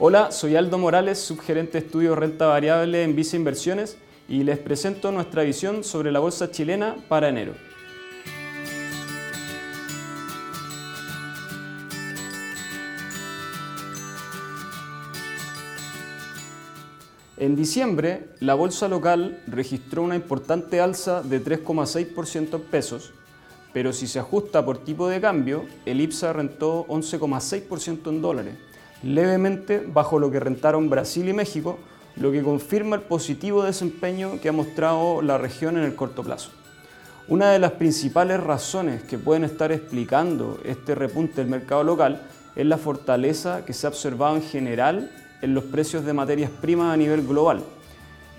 Hola, soy Aldo Morales, subgerente de estudio renta variable en Visa Inversiones y les presento nuestra visión sobre la bolsa chilena para enero. En diciembre, la bolsa local registró una importante alza de 3,6% en pesos, pero si se ajusta por tipo de cambio, el IPSA rentó 11,6% en dólares, levemente bajo lo que rentaron Brasil y México, lo que confirma el positivo desempeño que ha mostrado la región en el corto plazo. Una de las principales razones que pueden estar explicando este repunte del mercado local es la fortaleza que se ha observado en general en los precios de materias primas a nivel global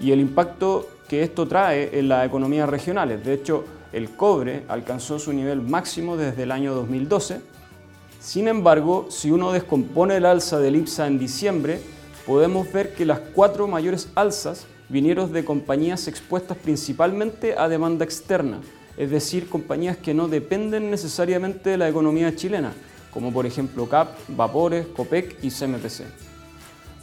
y el impacto que esto trae en las economías regionales. De hecho, el cobre alcanzó su nivel máximo desde el año 2012. Sin embargo, si uno descompone el alza del IPSA en diciembre, podemos ver que las cuatro mayores alzas vinieron de compañías expuestas principalmente a demanda externa, es decir, compañías que no dependen necesariamente de la economía chilena, como por ejemplo CAP, Vapores, COPEC y CMPC.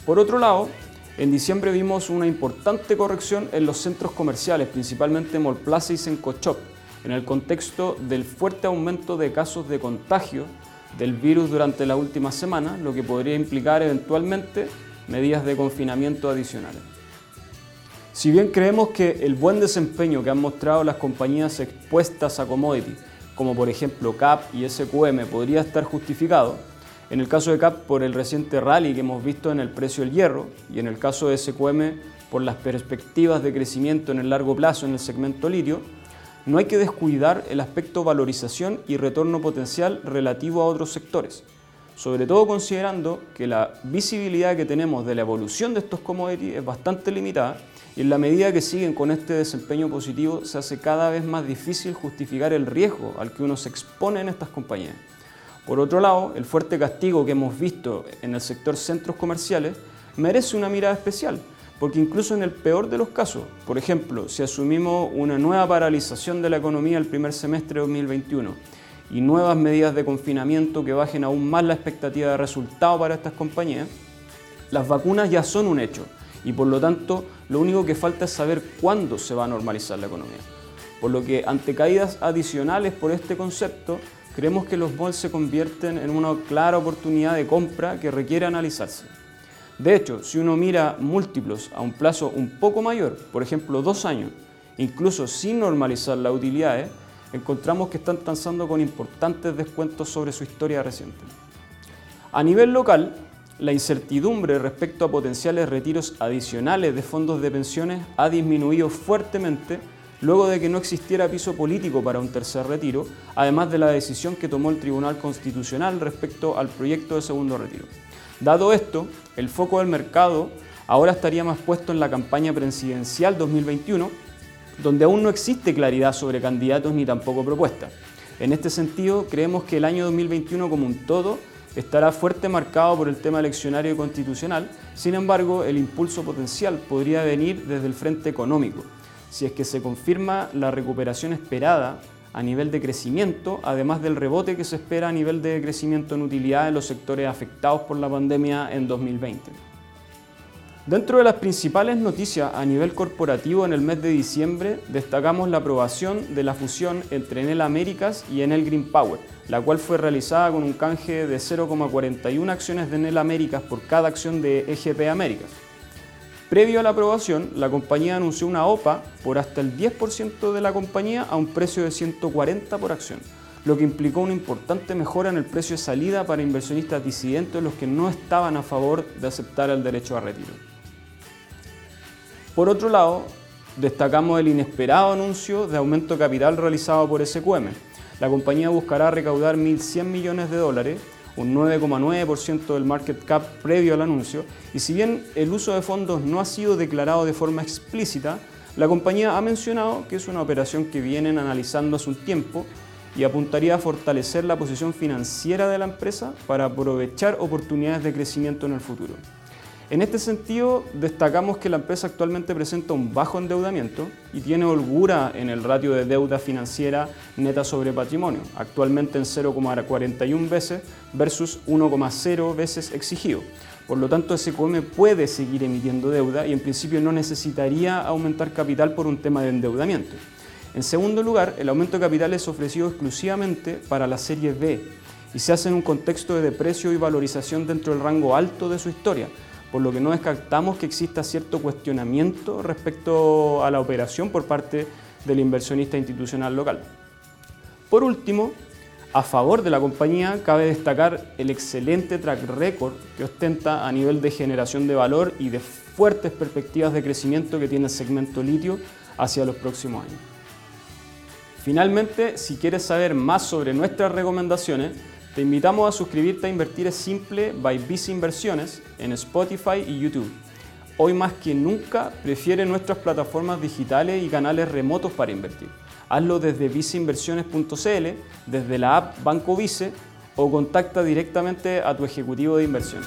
Por otro lado, en diciembre vimos una importante corrección en los centros comerciales, principalmente Mall Plaza y Sencochop, en el contexto del fuerte aumento de casos de contagio del virus durante la última semana, lo que podría implicar eventualmente medidas de confinamiento adicionales. Si bien creemos que el buen desempeño que han mostrado las compañías expuestas a commodities, como por ejemplo CAP y SQM, podría estar justificado, en el caso de CAP por el reciente rally que hemos visto en el precio del hierro y en el caso de SQM por las perspectivas de crecimiento en el largo plazo en el segmento litio, no hay que descuidar el aspecto valorización y retorno potencial relativo a otros sectores, sobre todo considerando que la visibilidad que tenemos de la evolución de estos commodities es bastante limitada y en la medida que siguen con este desempeño positivo se hace cada vez más difícil justificar el riesgo al que uno se expone en estas compañías. Por otro lado, el fuerte castigo que hemos visto en el sector centros comerciales merece una mirada especial, porque incluso en el peor de los casos, por ejemplo, si asumimos una nueva paralización de la economía el primer semestre de 2021 y nuevas medidas de confinamiento que bajen aún más la expectativa de resultado para estas compañías, las vacunas ya son un hecho y por lo tanto lo único que falta es saber cuándo se va a normalizar la economía. Por lo que ante caídas adicionales por este concepto, creemos que los malls se convierten en una clara oportunidad de compra que requiere analizarse. De hecho, si uno mira múltiplos a un plazo un poco mayor, por ejemplo dos años, incluso sin normalizar las utilidades, encontramos que están transando con importantes descuentos sobre su historia reciente. A nivel local, la incertidumbre respecto a potenciales retiros adicionales de fondos de pensiones ha disminuido fuertemente luego de que no existiera piso político para un tercer retiro, además de la decisión que tomó el Tribunal Constitucional respecto al proyecto de segundo retiro. Dado esto, el foco del mercado ahora estaría más puesto en la campaña presidencial 2021, donde aún no existe claridad sobre candidatos ni tampoco propuestas. En este sentido, creemos que el año 2021 como un todo estará fuerte marcado por el tema eleccionario y constitucional, sin embargo, el impulso potencial podría venir desde el frente económico, si es que se confirma la recuperación esperada a nivel de crecimiento, además del rebote que se espera a nivel de crecimiento en utilidad en los sectores afectados por la pandemia en 2020. Dentro de las principales noticias a nivel corporativo en el mes de diciembre, destacamos la aprobación de la fusión entre Enel Américas y Enel Green Power, la cual fue realizada con un canje de 0,41 acciones de Enel Américas por cada acción de EGP Américas. Previo a la aprobación, la compañía anunció una OPA por hasta el 10% de la compañía a un precio de 140 por acción, lo que implicó una importante mejora en el precio de salida para inversionistas disidentes los que no estaban a favor de aceptar el derecho a retiro. Por otro lado, destacamos el inesperado anuncio de aumento de capital realizado por SQM. La compañía buscará recaudar 1.100 millones de dólares un 9,9% del market cap previo al anuncio, y si bien el uso de fondos no ha sido declarado de forma explícita, la compañía ha mencionado que es una operación que vienen analizando hace un tiempo y apuntaría a fortalecer la posición financiera de la empresa para aprovechar oportunidades de crecimiento en el futuro. En este sentido, destacamos que la empresa actualmente presenta un bajo endeudamiento y tiene holgura en el ratio de deuda financiera neta sobre patrimonio, actualmente en 0,41 veces versus 1,0 veces exigido. Por lo tanto, SQM puede seguir emitiendo deuda y en principio no necesitaría aumentar capital por un tema de endeudamiento. En segundo lugar, el aumento de capital es ofrecido exclusivamente para la serie B y se hace en un contexto de deprecio y valorización dentro del rango alto de su historia, por lo que no descartamos que exista cierto cuestionamiento respecto a la operación por parte del inversionista institucional local. Por último, a favor de la compañía cabe destacar el excelente track record que ostenta a nivel de generación de valor y de fuertes perspectivas de crecimiento que tiene el segmento litio hacia los próximos años. Finalmente, si quieres saber más sobre nuestras recomendaciones, te invitamos a suscribirte a Invertir es Simple by Visa Inversiones en Spotify y YouTube. Hoy más que nunca prefiere nuestras plataformas digitales y canales remotos para invertir. Hazlo desde viceinversiones.cl, desde la app Banco Vice o contacta directamente a tu ejecutivo de inversión.